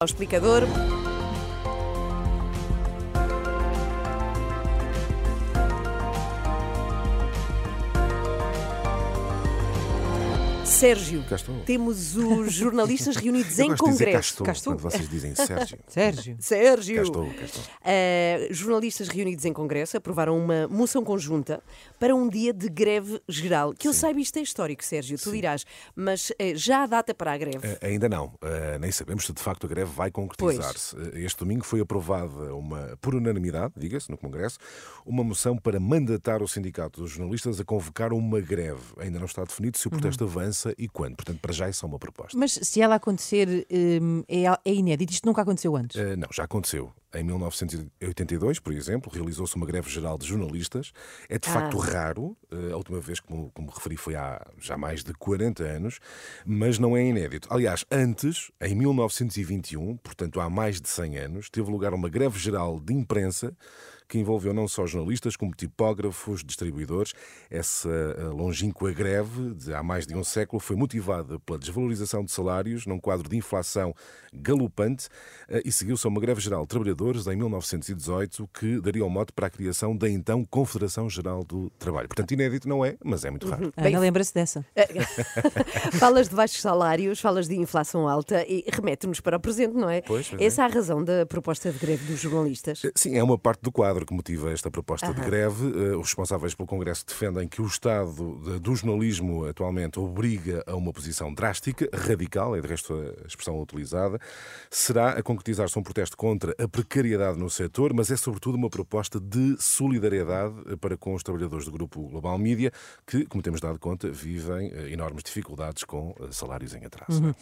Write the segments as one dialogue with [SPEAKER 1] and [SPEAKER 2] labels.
[SPEAKER 1] ao explicador. Sérgio,
[SPEAKER 2] Cá estou.
[SPEAKER 1] temos os jornalistas reunidos
[SPEAKER 2] Eu
[SPEAKER 1] em
[SPEAKER 2] dizer cá
[SPEAKER 1] congresso.
[SPEAKER 2] estou,
[SPEAKER 1] Cá estou.
[SPEAKER 2] quando vocês dizem Sérgio.
[SPEAKER 3] Sérgio.
[SPEAKER 1] Sérgio.
[SPEAKER 2] Cá estou, cá estou.
[SPEAKER 1] Uh, jornalistas reunidos em Congresso aprovaram uma moção conjunta para um dia de greve geral. Que eu saiba, isto é histórico, Sérgio, tu dirás, mas eh, já há data para a greve.
[SPEAKER 2] Eh, ainda não, nem sabemos se de facto a greve vai concretizar-se. Este domingo foi aprovada, uma, por unanimidade, diga-se, no Congresso, uma moção para mandatar o Sindicato dos Jornalistas a convocar uma greve. Ainda não está definido se o protesto avança e quando. Portanto, para já é só uma proposta.
[SPEAKER 3] Mas se ela acontecer, hum, é, é inédito. Isto nunca aconteceu antes.
[SPEAKER 2] Eh, não, já aconteceu. Em 1982, por exemplo, realizou-se uma greve geral de jornalistas. É de facto raro. eh, A última vez, como, como referi, foi há já mais de 40 anos, mas não é inédito. Aliás, antes, em 1921, portanto há mais de 100 anos, teve lugar uma greve geral de imprensa que envolveu não só jornalistas, como tipógrafos, distribuidores. Essa eh, longínqua greve, de há mais de um século, foi motivada pela desvalorização de salários num quadro de inflação galopante eh, e seguiu-se a uma greve geral de trabalhadores em 1918, que daria o mote para a criação da então Confederação Geral do Trabalho. Portanto, inédito não é, mas é muito raro.
[SPEAKER 1] Bem-
[SPEAKER 3] Ana lembra-se dessa.
[SPEAKER 1] falas de baixos salários, falas de inflação alta e remete-nos para o presente, não é?
[SPEAKER 2] Pois, pois é.
[SPEAKER 1] Essa é a razão da proposta de greve dos jornalistas.
[SPEAKER 2] Sim, é uma parte do quadro que motiva esta proposta de greve. Eh, Os responsáveis pelo Congresso defendem que o Estado do jornalismo atualmente obriga a uma posição drástica, radical, é de resto a expressão utilizada. Será a concretizar-se um protesto contra a precariedade no setor, mas é sobretudo uma proposta de solidariedade para com os trabalhadores do grupo Global Media, que, como temos dado conta, vivem eh, enormes dificuldades com eh, salários em atraso.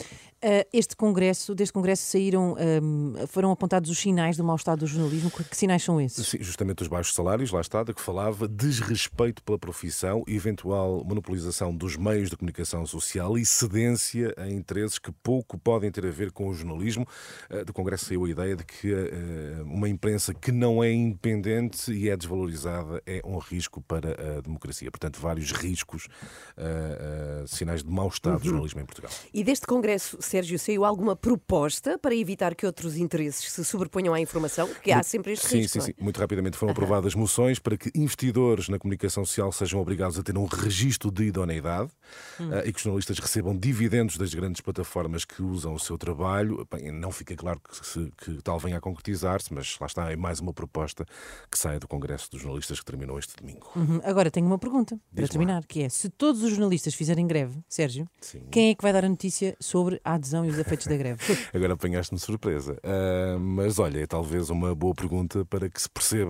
[SPEAKER 3] Ah, este congresso, deste congresso saíram, hum, foram apontados os sinais do mau estado do jornalismo. Que que sinais são esses?
[SPEAKER 2] Sim, justamente os baixos salários, lá está, de que falava, desrespeito pela profissão, eventual monopolização dos meios de comunicação social e cedência a interesses que pouco podem ter a ver com o jornalismo. Eh, Do Congresso saiu a ideia de que eh, uma imprensa que não é independente e é desvalorizada é um risco para a democracia. Portanto, vários riscos, eh, eh, sinais de mau estado do jornalismo em Portugal.
[SPEAKER 1] E deste Congresso, Sérgio, saiu alguma proposta para evitar que outros interesses se sobreponham à informação? Porque há sempre este
[SPEAKER 2] Sim,
[SPEAKER 1] risco.
[SPEAKER 2] sim,
[SPEAKER 1] é?
[SPEAKER 2] sim. Muito rapidamente foram aprovadas moções para que investidores na comunicação social sejam obrigados a ter um registro de idoneidade
[SPEAKER 1] Hum.
[SPEAKER 2] eh, e que os jornalistas recebam dividendos das grandes plataformas que usam o seu trabalho. Bem, não fica claro que, se- que tal venha a concretizar-se, mas lá está, é mais uma proposta que sai do Congresso dos Jornalistas que terminou este domingo.
[SPEAKER 3] Uhum. Agora tenho uma pergunta para terminar, que é: se todos os jornalistas fizerem greve, Sérgio,
[SPEAKER 2] Sim.
[SPEAKER 3] quem é que vai dar a notícia sobre a adesão e os efeitos da greve?
[SPEAKER 2] Agora apanhaste-me surpresa. Ah, mas olha, é talvez uma boa pergunta para que se perceba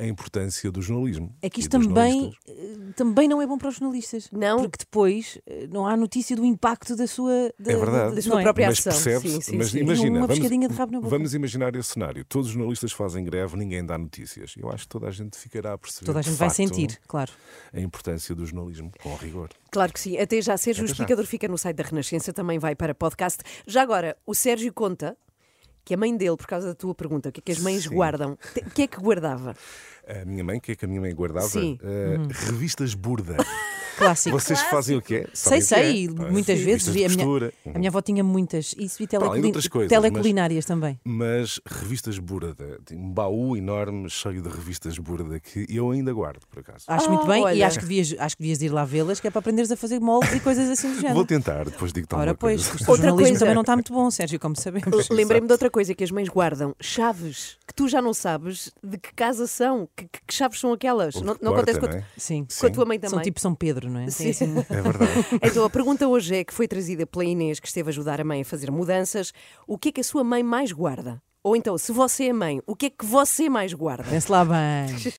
[SPEAKER 2] a importância do jornalismo.
[SPEAKER 3] É que isto também, eh, também não é bom para os jornalistas.
[SPEAKER 1] Não?
[SPEAKER 3] Porque depois eh, não há notícia do impacto da sua. Da,
[SPEAKER 2] É verdade.
[SPEAKER 1] Da sua
[SPEAKER 3] é?
[SPEAKER 1] própria
[SPEAKER 2] mas
[SPEAKER 1] ação.
[SPEAKER 2] percebe
[SPEAKER 1] Sim, sim,
[SPEAKER 2] mas
[SPEAKER 1] sim.
[SPEAKER 2] imagina,
[SPEAKER 3] Uma
[SPEAKER 2] vamos,
[SPEAKER 3] pescadinha de rabo na boca.
[SPEAKER 2] vamos imaginar esse cenário. Todos os jornalistas fazem greve, ninguém dá notícias. Eu acho que toda a gente ficará a perceber
[SPEAKER 3] Toda a
[SPEAKER 2] de
[SPEAKER 3] gente vai sentir, claro.
[SPEAKER 2] a importância do jornalismo com rigor.
[SPEAKER 1] Claro que sim. Até já, Sérgio, o
[SPEAKER 2] Até já.
[SPEAKER 1] explicador fica no site da Renascença, também vai para podcast. Já agora, o Sérgio conta que a mãe dele, por causa da tua pergunta, o que é que as mães
[SPEAKER 2] Sim.
[SPEAKER 1] guardam? O que é que guardava?
[SPEAKER 2] A minha mãe, o que é que a minha mãe guardava?
[SPEAKER 1] Sim.
[SPEAKER 2] Eh, Revistas Burda.
[SPEAKER 3] Clássico.
[SPEAKER 2] Vocês fazem o quê?
[SPEAKER 3] Sei,
[SPEAKER 2] Sabem o
[SPEAKER 3] sei,
[SPEAKER 2] que é?
[SPEAKER 3] muitas
[SPEAKER 2] Sim,
[SPEAKER 3] vezes.
[SPEAKER 2] de
[SPEAKER 3] a, minha,
[SPEAKER 2] costura.
[SPEAKER 3] a minha avó tinha muitas. Isso e
[SPEAKER 2] além de outras coisas, mas-
[SPEAKER 3] teleculinárias também.
[SPEAKER 2] Mas revistas Burda. Tinha um baú enorme cheio de revistas Burda que eu ainda guardo, por acaso.
[SPEAKER 3] Acho muito bem e
[SPEAKER 1] olha.
[SPEAKER 3] acho que, devias, acho que devias ir lá vê-las, que é para aprenderes a fazer moldes e coisas assim do género.
[SPEAKER 2] Vou tentar, depois digo tal
[SPEAKER 3] Ora, pois,
[SPEAKER 2] coisa.
[SPEAKER 3] o
[SPEAKER 1] Outra
[SPEAKER 3] jornalismo
[SPEAKER 1] coisa-
[SPEAKER 3] também não está muito bom, Sérgio, como sabemos.
[SPEAKER 1] Lembrei-me de outra coisa que as mães guardam: chaves, que tu já não sabes de que casa são, que, que- que chaves são aquelas.
[SPEAKER 2] Ou de
[SPEAKER 1] Não,
[SPEAKER 2] que
[SPEAKER 1] não acontece com, a-
[SPEAKER 2] não é?
[SPEAKER 3] Sim.
[SPEAKER 1] com a tua mãe também.
[SPEAKER 3] São tipo São Pedro, não é?
[SPEAKER 1] Sim.
[SPEAKER 3] Assim-
[SPEAKER 2] É verdade.
[SPEAKER 1] Então a pergunta hoje é que foi trazida pela Inês, que esteve a ajudar a mãe a fazer mudanças. O que é que a sua mãe mais guarda? Ou então, se você é mãe, o que é que você mais guarda?
[SPEAKER 3] Pense lá bem.